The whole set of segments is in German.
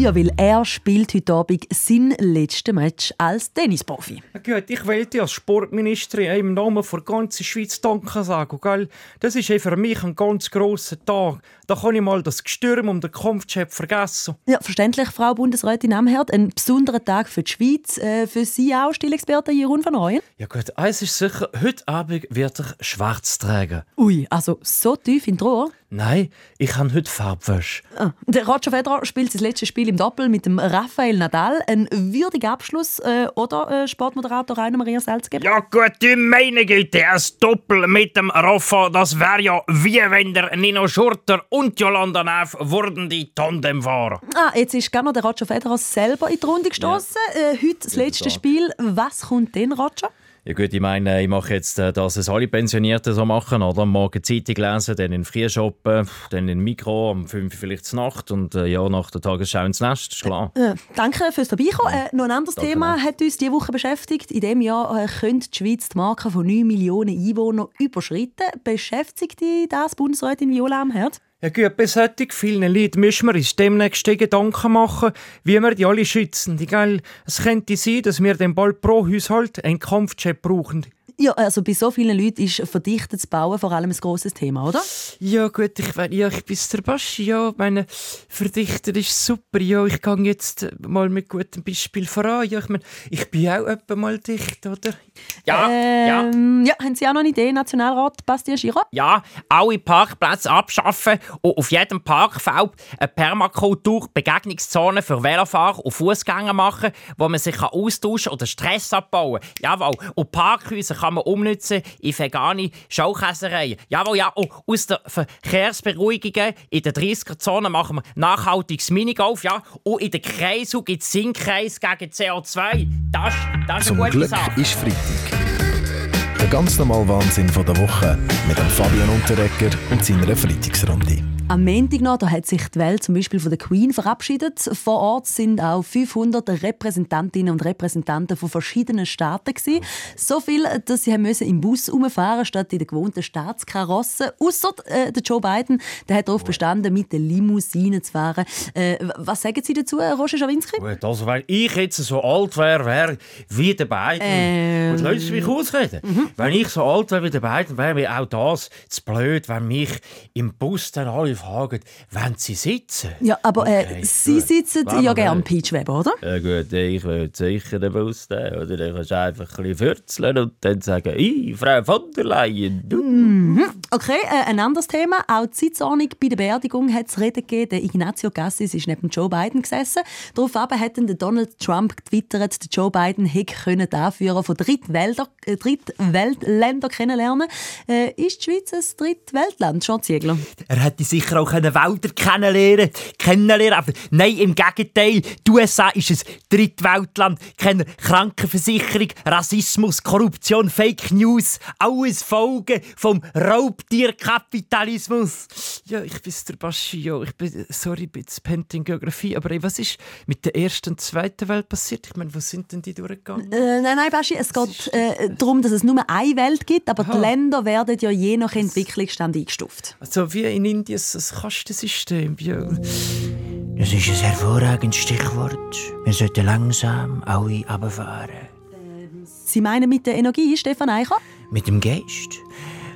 Ja, weil er spielt heute Abend sein letztes Match als Tennisprofi. Gut, ich will dir als Sportministerin im Namen der ganzen Schweiz Danke sagen. Gell? Das ist für mich ein ganz grosser Tag. Da kann ich mal das Gestürm um den Kampfchef vergessen. Ja, verständlich, Frau Bundesrätin Amherd. Ein besonderer Tag für die Schweiz. Äh, für Sie auch, Stillexperte Jeroen van Ooyen? Ja gut, eins ist sicher, heute Abend wird ich schwarz tragen. Ui, also so tief in die Rohr? Nein, ich habe heute Farbwäsche. Ah, der Roger Federer spielt sein letztes Spiel im Doppel mit dem Rafael Nadal. Ein würdiger Abschluss, äh, oder äh, Sportmoderator Rainer Maria Salzgeber? Ja gut, du meine Güte, ein Doppel mit dem Rafa, das wäre ja wie wenn der Nino Schurter und Jolanda Neff wurden die Tandemfahrer. Ah, jetzt ist gerne der Roger Federer selber in die Runde gestoßen. Ja. Äh, heute das letzte Spiel. Was kommt denn, Roger? Ja gut, ich meine, ich mache jetzt, äh, dass es alle Pensionierten so machen, oder? Morgen Zeitung lesen, dann in Früh shoppen, dann in Mikro, um 5 Uhr vielleicht zur Nacht und äh, ja, nach der Tagesschau ins Nest, ist klar. Äh, danke fürs Dabeikommen. Äh, noch ein anderes danke Thema auch. hat uns diese Woche beschäftigt. In diesem Jahr äh, könnte die Schweiz die Marke von 9 Millionen Einwohnern überschreiten. Beschäftigt dich das Bundesrätin Viola am Herd? Ja gut, bei solchen vielen Leuten müssen wir uns demnächst Gedanken machen, wie wir die alle schützen. Gell? Es könnte sein, dass wir den bald pro Haushalt einen Kampfjet brauchen. Ja, also bei so vielen Leuten ist verdichtetes Bauen vor allem ein grosses Thema, oder? Ja gut, ich, ja, ich bin der Baschi, ja, meine, verdichtet ist super, ja, ich gehe jetzt mal mit gutem Beispiel voran, ja, ich meine, ich bin auch etwa mal dicht, oder? Ja, ähm, ja. Ja, haben Sie auch noch eine Idee, Nationalrat Bastien Giro? Ja, alle Parkplätze abschaffen und auf jedem Parkfeld eine Permakultur, Begegnungszone für Velofahrer und Fußgänger machen, wo man sich austauschen oder Stress abbauen kann. Jawohl, und Parkhäuser kann kann man umnutzen in vegane Schaukäsereien. Jawohl, ja. Und aus den Verkehrsberuhigungen in der 30er-Zone machen wir nachhaltiges Minigolf, ja. Und in den Kreisen gibt es Sinnkreis gegen CO2. Das, das ist eine gute Zum Glück Sache. ist Freitag. Der ganz normale Wahnsinn von der Woche mit dem Fabian Unterrecker und seiner Freitagsrunde. Am Montag noch, da hat sich die Welt zum Beispiel von der Queen verabschiedet. Vor Ort sind auch 500 Repräsentantinnen und Repräsentanten von verschiedenen Staaten gewesen. So viel, dass sie müssen im Bus umfahren statt in der gewohnten Staatskarosse. Außer äh, der Joe Biden, der hat darauf bestanden, mit der Limousine zu fahren. Äh, was sagen Sie dazu, Roger Schawinski? Gut, also weil ich jetzt so alt wäre, wäre wie der Biden. Ähm, und lassen Sie mich ausreden. Mhm. Wenn ich so alt wäre wie der Biden, wäre mir auch das zu blöd, wenn mich im Bus dann alle fragen, wenn sie sitzen. Ja, aber äh, okay, Sie gut. sitzen Wenn ja gerne Peach Weber, oder? Ja gut, ich will sicher den Bus nehmen. Oder dann kannst du einfach ein bisschen fürzeln und dann sagen, ich, Frau von der Leyen, du. Mhm. Okay, äh, ein anderes Thema. Auch die Sitzordnung bei der Beerdigung hat es Reden gegeben. Der Ignacio Cassis ist neben Joe Biden gesessen. Daraufhin hat Donald Trump getwittert, Joe Biden hätte die Anführer von äh, Drittweltländern kennenlernen äh, Ist die Schweiz ein Drittweltland, Jean Ziegler? Er hätte sicher sicher auch Wälder kennenlernen kennenlernen Aber nein, im Gegenteil. Die USA ist ein Drittweltland. Kennen Krankenversicherung, Rassismus, Korruption, Fake News. Alles Folgen vom Raubtierkapitalismus. Ja, ich bin der Baschio. Ich bin, sorry, ich bin Pent in Geografie. Aber ey, was ist mit der ersten und zweiten Welt passiert? Ich meine, wo sind denn die durchgegangen? Äh, nein, nein, Baschi, es geht äh, darum, dass es nur eine Welt gibt, aber Aha. die Länder werden ja je nach Entwicklungsstand eingestuft. Also wie in Indien das Kastensystem. Ja. Das ist ein hervorragendes Stichwort. Wir sollten langsam alle runterfahren. Sie meinen mit der Energie, Stefan Eicher? Mit dem Geist.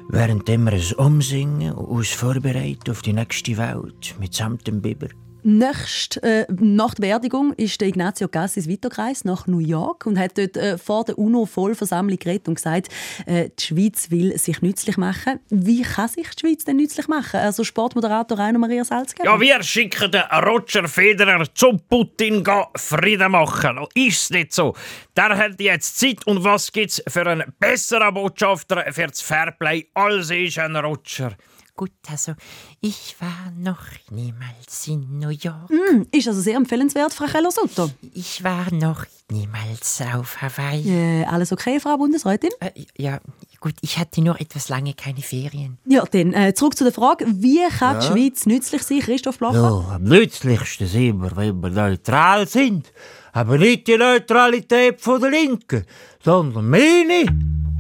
Während wir es umsingen und uns vorbereiten auf die nächste Welt mitsamt dem Biber. Nächst, äh, nach der Beerdigung ist der Ignazio Cassis weitergereist nach New York und hat dort äh, vor der UNO-Vollversammlung geredet und gesagt, äh, die Schweiz will sich nützlich machen. Wie kann sich die Schweiz denn nützlich machen? Also Sportmoderator Rainer Maria Salzgeber. Ja, wir schicken den Roger Federer zum Putin Frieden machen. Ist es nicht so? Der hat jetzt Zeit und was gibt es für einen besseren Botschafter für das Fairplay als ich, ein Roger? Gut, also ich war noch niemals in New York. Mm, ist also sehr empfehlenswert, Frau Keller-Sutter. Ich war noch niemals auf Hawaii. Äh, alles okay, Frau Bundesrätin? Äh, ja, gut, ich hatte nur etwas lange keine Ferien. Ja, dann äh, zurück zu der Frage, wie kann ja. die Schweiz nützlich sein, Christoph Blocher? Ja, am nützlichsten sind wir, wenn wir neutral sind. Aber nicht die Neutralität von der Linken, sondern meine.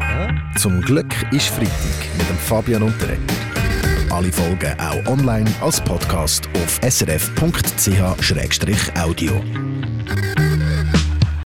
Ja? Zum Glück ist Freitag mit dem Fabian Unterreger. Alle Folgen auch online als Podcast auf srf.ch-audio.